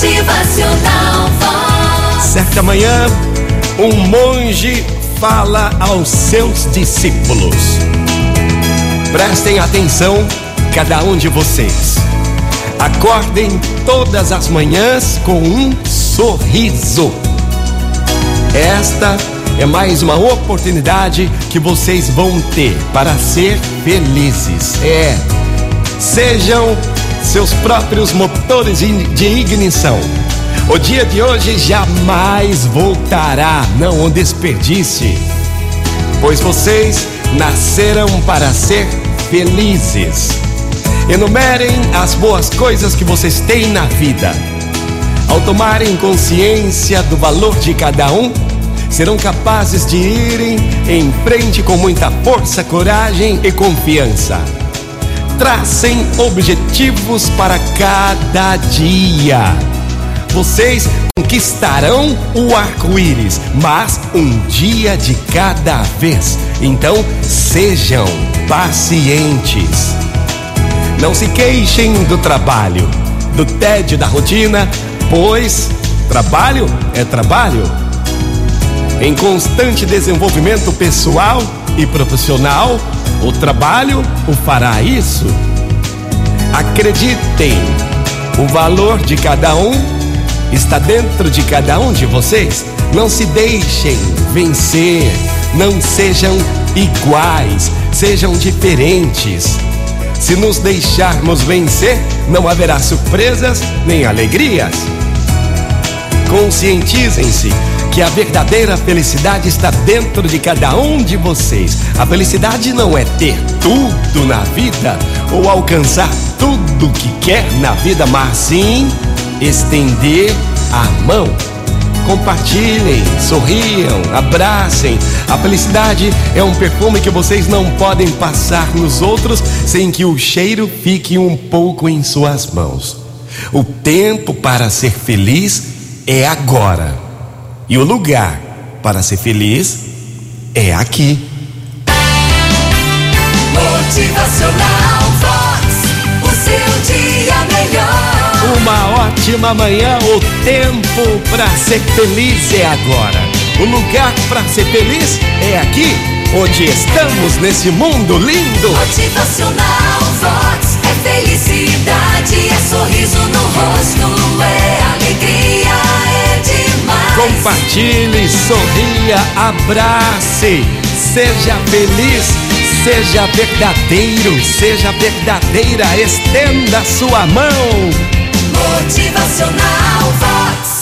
Motivacional. Certa manhã, um monge fala aos seus discípulos: Prestem atenção, cada um de vocês. Acordem todas as manhãs com um sorriso. Esta é mais uma oportunidade que vocês vão ter para ser felizes. É, sejam seus próprios motores de ignição. O dia de hoje jamais voltará, não o desperdice, pois vocês nasceram para ser felizes. Enumerem as boas coisas que vocês têm na vida. Ao tomarem consciência do valor de cada um, serão capazes de irem em frente com muita força, coragem e confiança. Tracem objetivos para cada dia. Vocês conquistarão o arco-íris, mas um dia de cada vez. Então, sejam pacientes. Não se queixem do trabalho, do tédio da rotina, pois trabalho é trabalho. Em constante desenvolvimento pessoal e profissional, o trabalho o fará isso. Acreditem, o valor de cada um está dentro de cada um de vocês. Não se deixem vencer, não sejam iguais, sejam diferentes. Se nos deixarmos vencer, não haverá surpresas nem alegrias. Conscientizem-se que a verdadeira felicidade está dentro de cada um de vocês. A felicidade não é ter tudo na vida ou alcançar tudo que quer na vida, mas sim estender a mão. Compartilhem, sorriam, abracem. A felicidade é um perfume que vocês não podem passar nos outros sem que o cheiro fique um pouco em suas mãos. O tempo para ser feliz é agora. E o lugar para ser feliz é aqui. Motivacional Vox. O seu dia melhor. Uma ótima manhã, o tempo para ser feliz é agora. O lugar para ser feliz é aqui, onde estamos nesse mundo lindo. Motivacional Vox. É felicidade, é sorriso no rosto, compartilhe, sorria, abrace, seja feliz, seja verdadeiro, seja verdadeira, estenda sua mão. Motivacional Vox.